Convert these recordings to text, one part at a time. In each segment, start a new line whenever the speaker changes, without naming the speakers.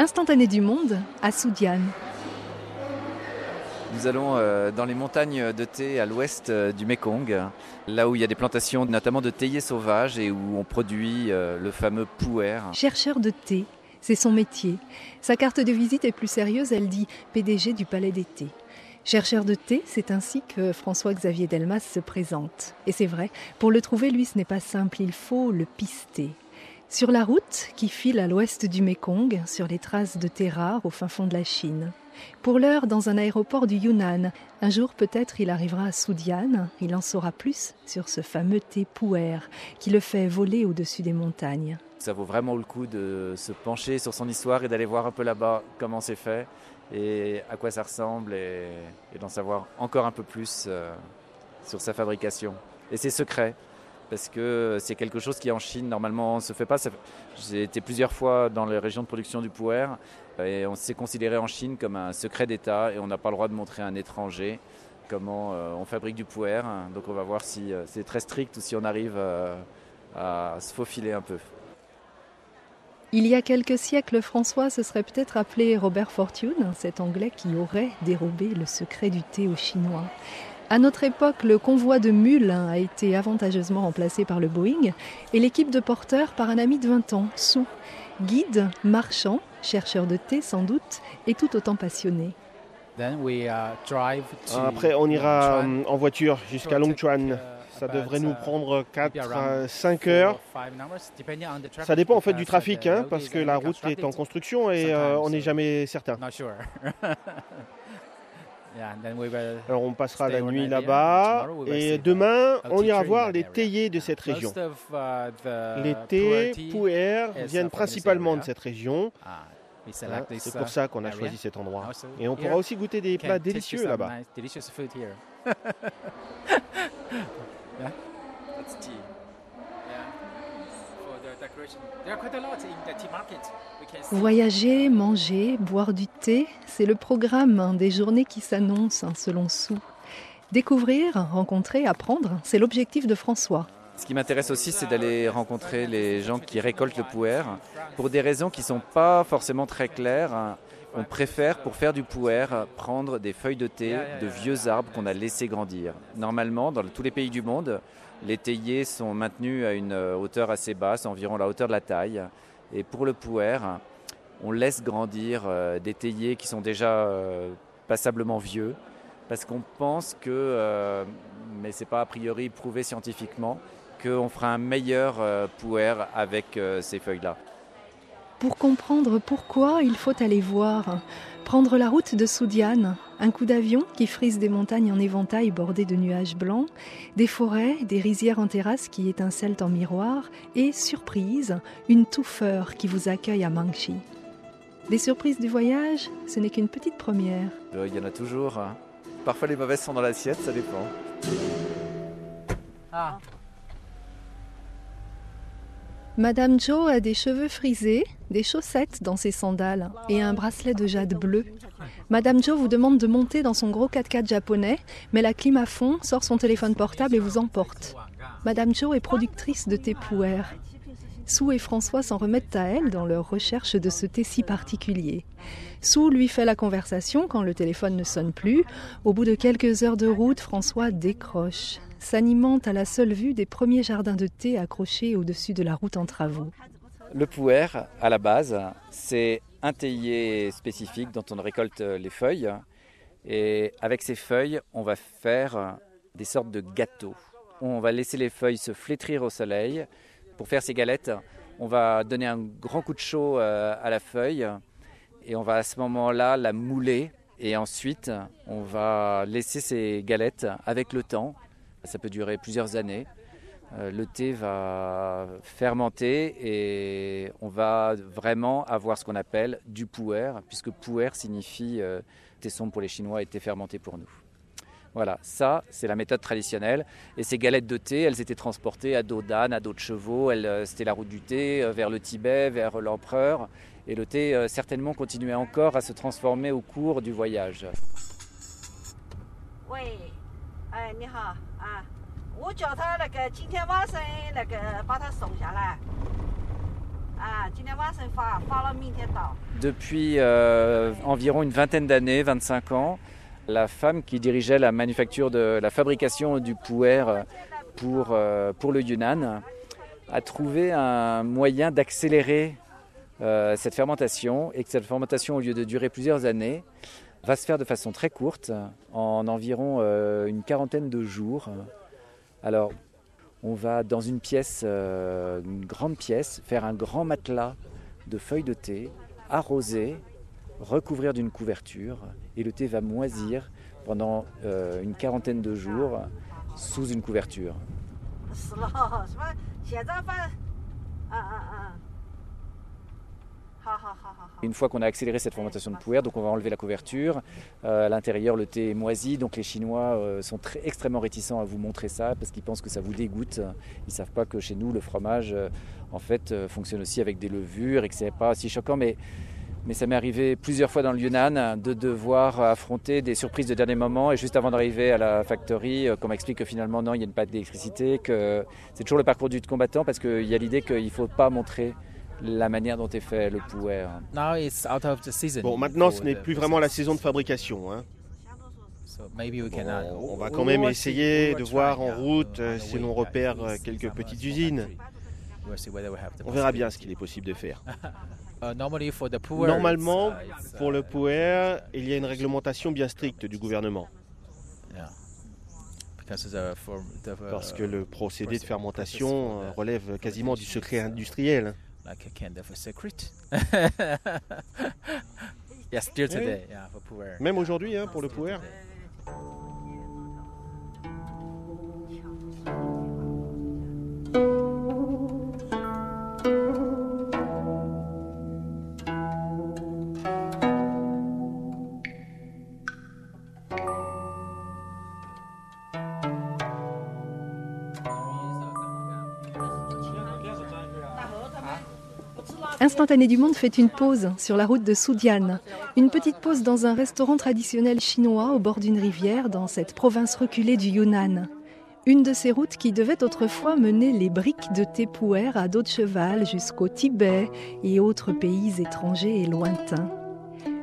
Instantané du monde à Soudiane.
Nous allons euh, dans les montagnes de thé à l'ouest euh, du Mekong, là où il y a des plantations notamment de théiers sauvages et où on produit euh, le fameux puer.
Chercheur de thé, c'est son métier. Sa carte de visite est plus sérieuse, elle dit PDG du Palais des Thés. Chercheur de thé, c'est ainsi que François-Xavier Delmas se présente. Et c'est vrai, pour le trouver, lui, ce n'est pas simple, il faut le pister. Sur la route qui file à l'ouest du Mekong, sur les traces de thé rares au fin fond de la Chine. Pour l'heure, dans un aéroport du Yunnan. Un jour, peut-être, il arrivera à Soudiane. Il en saura plus sur ce fameux thé puer qui le fait voler au-dessus des montagnes.
Ça vaut vraiment le coup de se pencher sur son histoire et d'aller voir un peu là-bas comment c'est fait et à quoi ça ressemble et, d'en savoir encore un peu plus euh, sur sa fabrication et ses secrets parce que c'est quelque chose qui en Chine normalement ne se fait pas. J'ai été plusieurs fois dans les régions de production du puer et on s'est considéré en Chine comme un secret d'État et on n'a pas le droit de montrer à un étranger comment euh, on fabrique du puer. Donc on va voir si euh, c'est très strict ou si on arrive euh, à se faufiler un peu.
Il y a quelques siècles, François se serait peut-être appelé Robert Fortune, cet Anglais qui aurait dérobé le secret du thé aux Chinois. À notre époque, le convoi de mules a été avantageusement remplacé par le Boeing et l'équipe de porteurs par un ami de 20 ans, Sou, guide, marchand, chercheur de thé sans doute, et tout autant passionné.
Uh, après, on ira euh, en voiture jusqu'à Longchuan. Uh, Ça devrait nous uh, prendre 4 à 5 heures. Ça dépend en fait du trafic, hein, parce que la route est en construction et euh, on n'est jamais certain. Alors on passera la nuit là-bas et demain on ira voir les théiers de cette région. Uh, les thés, puer viennent principalement de cette région. C'est pour ça qu'on a choisi cet endroit. Et on pourra aussi goûter des plats délicieux là-bas.
Voyager, manger, boire du thé, c'est le programme hein, des journées qui s'annoncent hein, selon Sou. Découvrir, rencontrer, apprendre, c'est l'objectif de François.
Ce qui m'intéresse aussi, c'est d'aller rencontrer les gens qui récoltent le puer pour des raisons qui ne sont pas forcément très claires. On préfère, pour faire du puer, prendre des feuilles de thé de vieux arbres qu'on a laissés grandir. Normalement, dans tous les pays du monde, les théiers sont maintenus à une hauteur assez basse, environ la hauteur de la taille. Et pour le puer, on laisse grandir euh, des théiers qui sont déjà euh, passablement vieux, parce qu'on pense que, euh, mais ce n'est pas a priori prouvé scientifiquement, qu'on fera un meilleur puer avec ces feuilles-là.
Pour comprendre pourquoi, il faut aller voir. Prendre la route de Soudiane, un coup d'avion qui frise des montagnes en éventail bordées de nuages blancs, des forêts, des rizières en terrasse qui étincellent en miroir, et, surprise, une touffeur qui vous accueille à Mangshi. Les surprises du voyage, ce n'est qu'une petite première.
Euh, il y en a toujours. Hein. Parfois les mauvaises sont dans l'assiette, ça dépend. Ah.
Madame Joe a des cheveux frisés, des chaussettes dans ses sandales et un bracelet de jade bleu. Madame Joe vous demande de monter dans son gros 4x4 japonais, mais la clim à fond, sort son téléphone portable et vous emporte. Madame Joe est productrice de thé puer. Sue et François s'en remettent à elle dans leur recherche de ce thé si particulier. Sue lui fait la conversation quand le téléphone ne sonne plus. Au bout de quelques heures de route, François décroche s'animente à la seule vue des premiers jardins de thé accrochés au-dessus de la route en travaux.
Le puer, à la base, c'est un théier spécifique dont on récolte les feuilles. Et avec ces feuilles, on va faire des sortes de gâteaux. On va laisser les feuilles se flétrir au soleil. Pour faire ces galettes, on va donner un grand coup de chaud euh, à la feuille et on va à ce moment-là la mouler. Et ensuite, on va laisser ces galettes avec le temps ça peut durer plusieurs années. Euh, le thé va fermenter et on va vraiment avoir ce qu'on appelle du puer, puisque puer signifie euh, tesson pour les Chinois et thé fermenté pour nous. Voilà, ça c'est la méthode traditionnelle. Et ces galettes de thé, elles étaient transportées à dos d'âne, à dos de chevaux. Euh, c'était la route du thé vers le Tibet, vers l'empereur. Et le thé certainement continuait encore à se transformer au cours du voyage. Oui. Depuis euh, environ une vingtaine d'années, 25 ans, la femme qui dirigeait la manufacture de la fabrication du puer pour, euh, pour le Yunnan a trouvé un moyen d'accélérer euh, cette fermentation et que cette fermentation, au lieu de durer plusieurs années, va se faire de façon très courte, en environ une quarantaine de jours. Alors, on va dans une pièce, une grande pièce, faire un grand matelas de feuilles de thé, arroser, recouvrir d'une couverture, et le thé va moisir pendant euh, une quarantaine de jours sous une couverture. Une fois qu'on a accéléré cette fermentation de puer, donc on va enlever la couverture. Euh, à l'intérieur, le thé est moisi, donc les Chinois euh, sont très, extrêmement réticents à vous montrer ça parce qu'ils pensent que ça vous dégoûte. Ils ne savent pas que chez nous, le fromage, euh, en fait, fonctionne aussi avec des levures et que c'est pas si choquant. Mais, mais ça m'est arrivé plusieurs fois dans le Yunnan de devoir affronter des surprises de dernier moment et juste avant d'arriver à la factory, qu'on m'explique que finalement non, il y a une pâte d'électricité, que c'est toujours le parcours du combattant parce qu'il y a l'idée qu'il ne faut pas montrer la manière dont est fait le puer.
Bon, maintenant, ce n'est plus vraiment la saison de fabrication. Hein. on va quand même essayer de voir en route euh, si l'on repère euh, quelques petites usines. On verra bien ce qu'il est possible de faire. Uh, Normalement, uh, pour le puer, il y a une réglementation bien stricte du gouvernement. Parce que le procédé de fermentation euh, relève quasiment du secret industriel like a kind of a secret. yeah, still today, yeah, for puer. Même aujourd'hui, hein, pour le puer.
Du Monde fait une pause sur la route de Soudian. Une petite pause dans un restaurant traditionnel chinois au bord d'une rivière dans cette province reculée du Yunnan. Une de ces routes qui devait autrefois mener les briques de Tépouer à dos de jusqu'au Tibet et autres pays étrangers et lointains.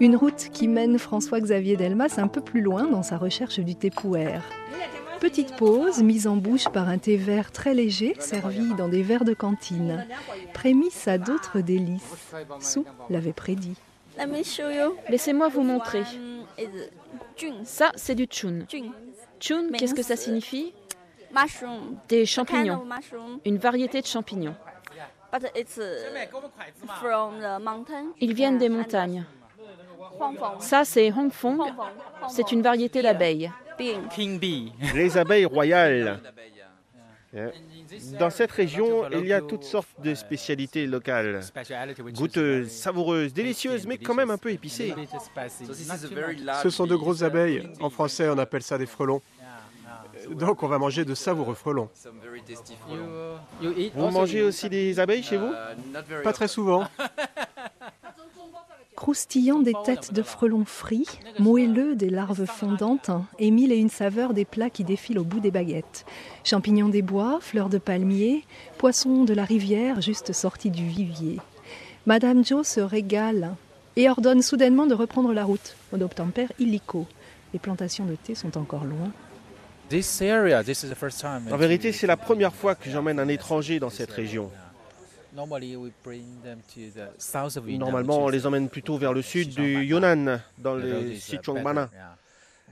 Une route qui mène François-Xavier Delmas un peu plus loin dans sa recherche du Tépouer. Petite pause mise en bouche par un thé vert très léger servi dans des verres de cantine. Prémisse à d'autres délices. Sou l'avait prédit.
Laissez-moi vous montrer. Ça, c'est du chun. Chun, qu'est-ce que ça signifie? Des champignons. Une variété de champignons. Ils viennent des montagnes. Ça, c'est Hongfong. C'est une variété d'abeilles.
Les abeilles royales. Dans cette région, il y a toutes sortes de spécialités locales. Goûteuses, savoureuses, délicieuses, mais quand même un peu épicées.
Ce sont de grosses abeilles. En français, on appelle ça des frelons. Donc on va manger de savoureux frelons.
Vous mangez aussi des abeilles chez vous?
Pas très souvent.
croustillant des têtes de frelons frits, moelleux des larves fondantes et mille et une saveurs des plats qui défilent au bout des baguettes. Champignons des bois, fleurs de palmier, poissons de la rivière juste sortis du vivier. Madame Joe se régale et ordonne soudainement de reprendre la route, au obtempère illico. Les plantations de thé sont encore loin.
En vérité, c'est la première fois que j'emmène un étranger dans cette région. Normalement, on les emmène plutôt vers le sud du Yunnan, dans les Sichuanbana.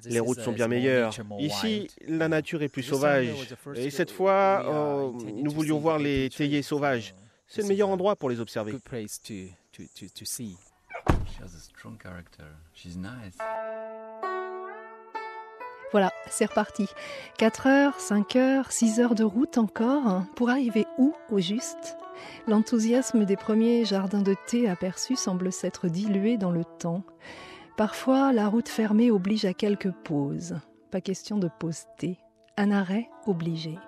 Les routes sont bien meilleures. Ici, la nature est plus sauvage. Et cette fois, oh, nous voulions voir les théiers sauvages. C'est le meilleur endroit pour les observer.
Voilà, c'est reparti. 4 heures, 5 heures, 6 heures de route encore pour arriver où au juste? L'enthousiasme des premiers jardins de thé aperçus semble s'être dilué dans le temps. Parfois, la route fermée oblige à quelques pauses. Pas question de poster. Un arrêt obligé.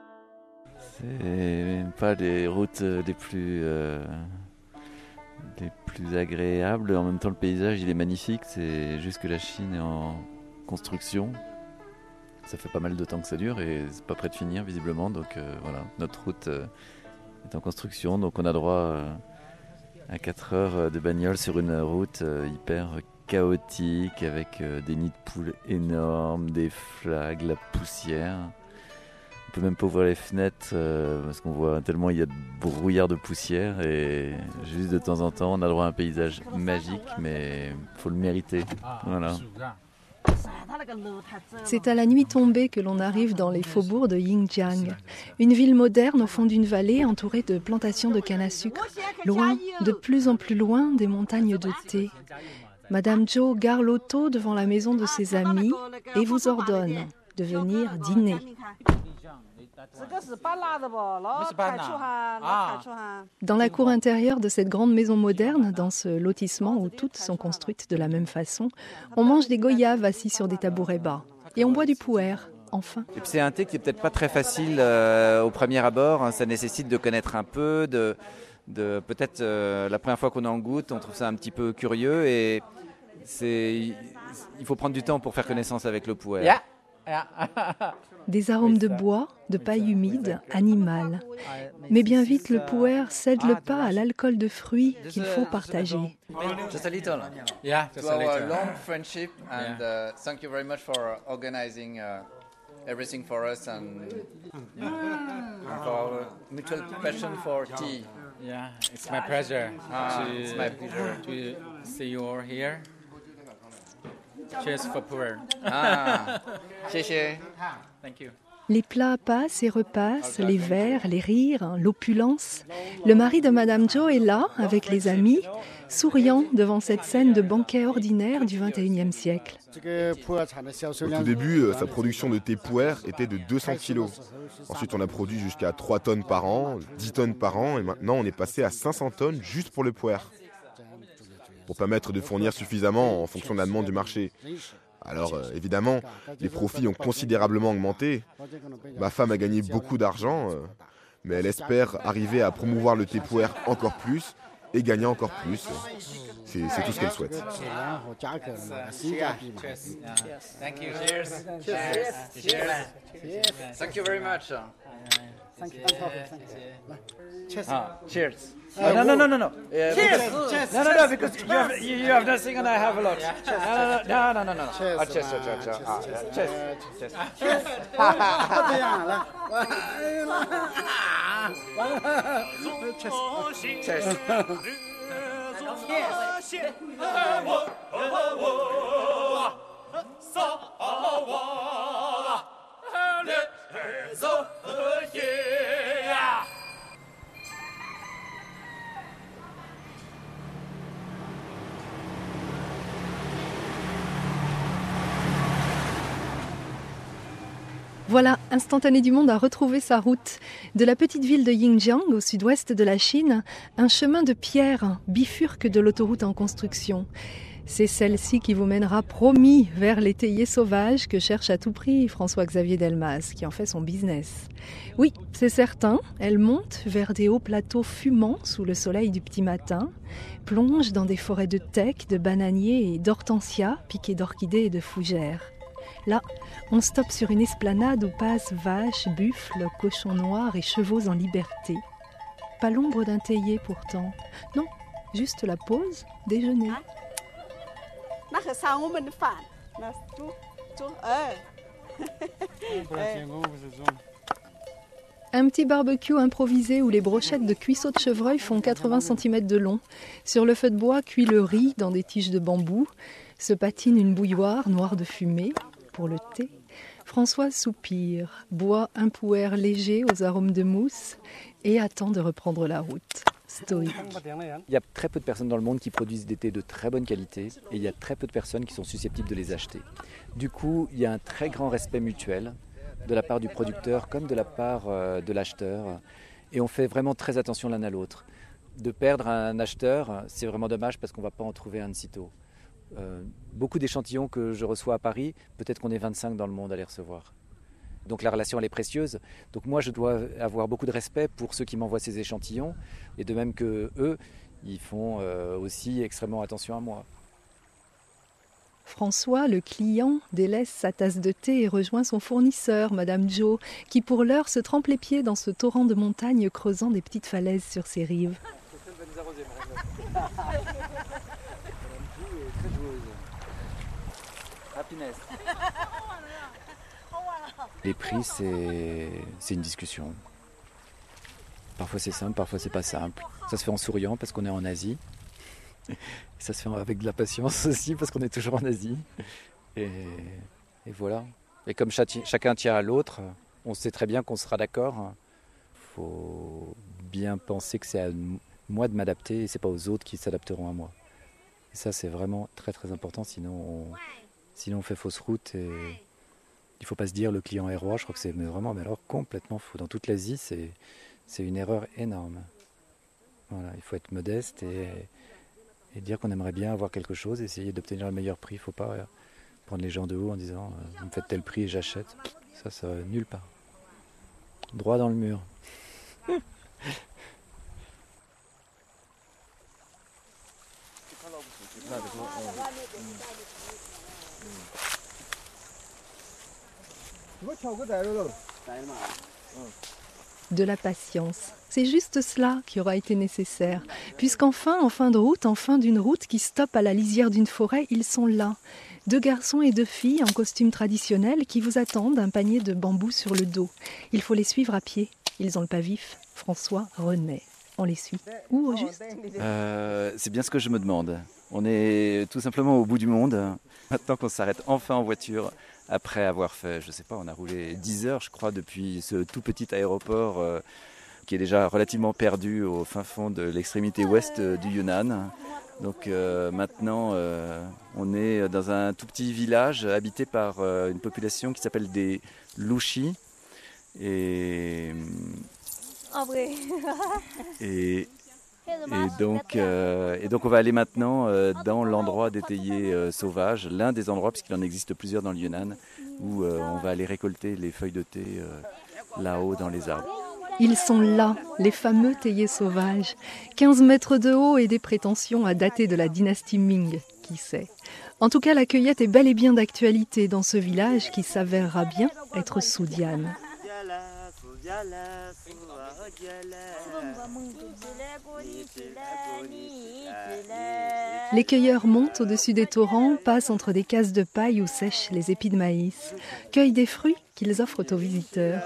C'est pas des routes les plus, euh, les plus agréables. En même temps, le paysage, il est magnifique. C'est juste que la Chine est en construction. Ça fait pas mal de temps que ça dure et c'est pas prêt de finir visiblement. Donc euh, voilà, notre route. Euh, est en construction, donc on a droit euh, à 4 heures de bagnole sur une route hyper chaotique avec des nids de poules énormes, des flags, la poussière. On peut même pas ouvrir les fenêtres parce qu'on voit tellement il y a de brouillard de poussière et juste de temps en temps on a droit à un paysage magique mais faut le mériter. Voilà.
C'est à la nuit tombée que l'on arrive dans les faubourgs de Yingjiang, une ville moderne au fond d'une vallée entourée de plantations de canne à sucre, loin, de plus en plus loin des montagnes de thé. Madame Zhou gare l'auto devant la maison de ses amis et vous ordonne de venir dîner. Dans la cour intérieure de cette grande maison moderne, dans ce lotissement où toutes sont construites de la même façon, on mange des goyaves assis sur des tabourets bas. Et on boit du puer, enfin.
C'est un thé qui est peut-être pas très facile euh, au premier abord. Hein. Ça nécessite de connaître un peu, de, de peut-être euh, la première fois qu'on en goûte, on trouve ça un petit peu curieux et c'est il faut prendre du temps pour faire connaissance avec le puer.
Des arômes de bois, de paille humide, animale. Mais bien vite, le puer cède le pas à l'alcool de fruits qu'il faut partager.
Just a little. Yeah, just a little. long friendship and uh, thank you very much for organizing uh, everything for us and for our mutual passion for tea.
Yeah, it's my pleasure. Ah, it's my pleasure to see you all here. Cheers for.
Ah,
Thank you.
Les plats passent et repassent, les verres, les rires, l'opulence. Le mari de Madame Joe est là, avec les amis, souriant devant cette scène de banquet ordinaire du XXIe siècle.
Au tout début, euh, sa production de thé puer était de 200 kilos. Ensuite, on a produit jusqu'à 3 tonnes par an, 10 tonnes par an, et maintenant on est passé à 500 tonnes juste pour le puer. Pour permettre de fournir suffisamment en fonction de la demande du marché. Alors euh, évidemment, les profits ont considérablement augmenté. Ma femme a gagné beaucoup d'argent, euh, mais elle espère arriver à promouvoir le thé encore plus et gagner encore plus. C'est tout ce qu'elle souhaite.
Thank you very much.
Thank you. Thank you. Cheers. Ah, cheers. Uh, no, no, no, no, no. Yeah, cheers. Cheers. No, no, no, because cheers. you have, you, you have nothing and I have a lot. Yeah. No, no, no, no, no. no.
Ah, cheers. Ah, cheers, cheers, cheers, cheers. Ah, cheers. Cheers.
Cheers.
Cheers. Cheers. Cheers. Cheers. Cheers. Cheers.
Voilà, Instantané du Monde a retrouvé sa route. De la petite ville de Yingjiang, au sud-ouest de la Chine, un chemin de pierre bifurque de l'autoroute en construction. C'est celle-ci qui vous mènera promis vers l'étayer sauvage que cherche à tout prix François-Xavier Delmas, qui en fait son business. Oui, c'est certain, elle monte vers des hauts plateaux fumants sous le soleil du petit matin, plonge dans des forêts de teck, de bananiers et d'hortensias piquées d'orchidées et de fougères. Là, on stoppe sur une esplanade où passent vaches, buffles, cochons noirs et chevaux en liberté. Pas l'ombre d'un théier pourtant. Non, juste la pause, déjeuner. Un petit barbecue improvisé où les brochettes de cuisseaux de chevreuil font 80 cm de long. Sur le feu de bois cuit le riz dans des tiges de bambou. Se patine une bouilloire noire de fumée pour le thé. François soupire, boit un pouer léger aux arômes de mousse et attend de reprendre la route. Stoïque.
Il y a très peu de personnes dans le monde qui produisent des thés de très bonne qualité et il y a très peu de personnes qui sont susceptibles de les acheter. Du coup, il y a un très grand respect mutuel de la part du producteur comme de la part euh, de l'acheteur et on fait vraiment très attention l'un à l'autre. De perdre un acheteur, c'est vraiment dommage parce qu'on ne va pas en trouver un de sitôt. Euh, beaucoup d'échantillons que je reçois à Paris, peut-être qu'on est 25 dans le monde à les recevoir. Donc la relation elle est précieuse. Donc moi je dois avoir beaucoup de respect pour ceux qui m'envoient ces échantillons et de même que eux, ils font euh, aussi extrêmement attention à moi.
François, le client, délaisse sa tasse de thé et rejoint son fournisseur, Madame Joe, qui pour l'heure se trempe les pieds dans ce torrent de montagne creusant des petites falaises sur ses rives.
Les prix, c'est une discussion. Parfois c'est simple, parfois c'est pas simple. Ça se fait en souriant parce qu'on est en Asie. Ça se fait avec de la patience aussi parce qu'on est toujours en Asie. Et, voilà. Et comme chacun tient à l'autre, on sait très bien qu'on sera d'accord. Il faut bien penser que c'est à moi de m'adapter et c'est pas aux autres qui s'adapteront à moi. Et ça c'est vraiment très très important, sinon on, sinon on fait fausse route il faut pas se dire le client est roi. Je crois que c'est vraiment mais alors complètement faux. Dans toute l'Asie, c'est c'est une erreur énorme. Voilà, il faut être modeste et, dire qu'on aimerait bien avoir quelque chose, essayer d'obtenir le meilleur prix. Il ne faut pas prendre les gens de haut en disant euh, vous me faites tel prix et j'achète. Ça, ça va nulle part. Droit dans le mur.
de la patience. C'est juste cela qui aura été nécessaire, puisqu'enfin, en fin de route, en fin d'une route qui stoppe à la lisière d'une forêt, ils sont là. Deux garçons et deux filles en costume traditionnel qui vous attendent un panier de bambou sur le dos. Il faut les suivre à pied. Ils ont le pas vif. François renaît. On les suit. Où au juste?
Euh, C'est bien ce que je me demande. On est tout simplement au bout du monde. Maintenant qu'on s'arrête enfin en voiture après avoir fait, je sais pas, on a roulé 10 heures, je crois, depuis ce tout petit aéroport euh, qui est déjà relativement perdu au fin fond de l'extrémité ouest euh, du Yunnan. Donc euh, maintenant, on est dans un tout petit village habité par une population qui s'appelle des Louchis. Et, et, et donc, euh, et donc on va aller maintenant euh, dans l'endroit des théiers euh, sauvages, l'un des endroits, puisqu'il en existe plusieurs dans le Yunnan, où on va aller récolter les feuilles de thé là-haut dans les arbres.
Ils sont là, les fameux théiers sauvages, 15 mètres de haut et des prétentions à dater de la dynastie Ming, qui sait. En tout cas, la cueillette est bel et bien d'actualité dans ce village qui s'avérera bien être Soudiane. Les cueilleurs montent au-dessus des torrents, passent entre des cases de paille où sèchent les épis de maïs, cueillent des fruits qu'ils offrent aux visiteurs.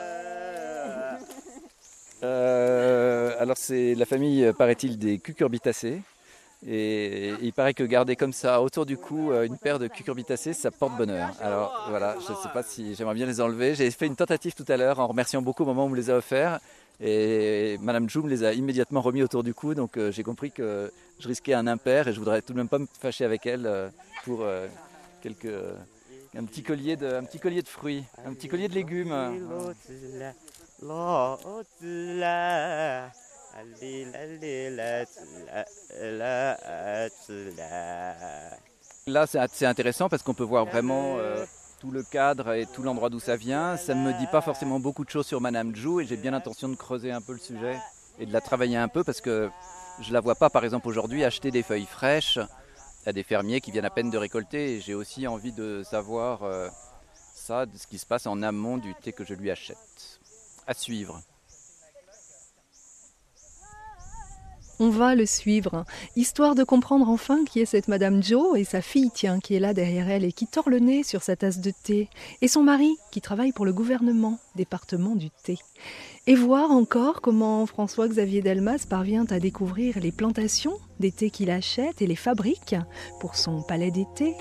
Euh, alors c'est la famille, paraît-il, des cucurbitacées. Et il paraît que garder comme ça autour du cou euh, une paire de cucurbitacées, ça porte bonheur. Alors voilà, je ne sais pas si j'aimerais bien les enlever. J'ai fait une tentative tout à l'heure en remerciant beaucoup au moment où on me les a offerts. Et Madame Joum les a immédiatement remis autour du cou, donc euh, j'ai compris que je risquais un impair et je voudrais tout de même pas me fâcher avec elle euh, pour quelques, un, petit collier de, un petit collier de fruits, un petit collier de légumes. Là, c'est intéressant parce qu'on peut voir vraiment euh, tout le cadre et tout l'endroit d'où ça vient. Ça ne me dit pas forcément beaucoup de choses sur Madame Jou et j'ai bien l'intention de creuser un peu le sujet et de la travailler un peu parce que je la vois pas, par exemple, aujourd'hui acheter des feuilles fraîches à des fermiers qui viennent à peine de récolter. Et j'ai aussi envie de savoir euh, ça, de ce qui se passe en amont du thé que je lui achète. À suivre.
On va le suivre, histoire de comprendre enfin qui est cette Madame Joe et sa fille, tiens, qui est là derrière elle et qui tord le nez sur sa tasse de thé, et son mari, qui travaille pour le gouvernement, département du thé. Et voir encore comment François-Xavier Delmas parvient à découvrir les plantations des thés qu'il achète et les fabrique pour son palais d'été.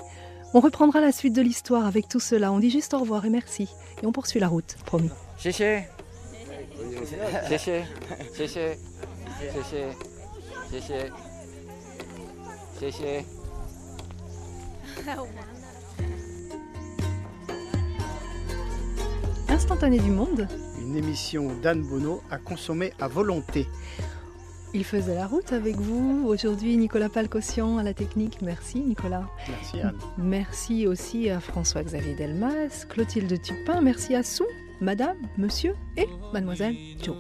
On reprendra la suite de l'histoire avec tout cela. On dit juste au revoir et merci. Et on poursuit la route, promis. Instantané du monde.
Une émission d'Anne Bonneau à consommer à volonté.
Il faisait la route avec vous. Aujourd'hui, Nicolas Palcossian à la technique. Merci, Nicolas.
Merci, Anne.
Merci aussi à François-Xavier Delmas, Clotilde Tupin. Merci à Sou, Madame, Monsieur et Mademoiselle Joe.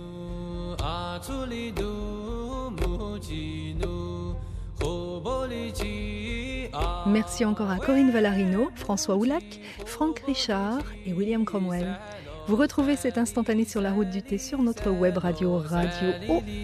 Merci encore à Corinne Valarino, François Oulac, Franck Richard et William Cromwell. Vous retrouvez cet instantané sur la route du thé sur notre web radio radio.fr.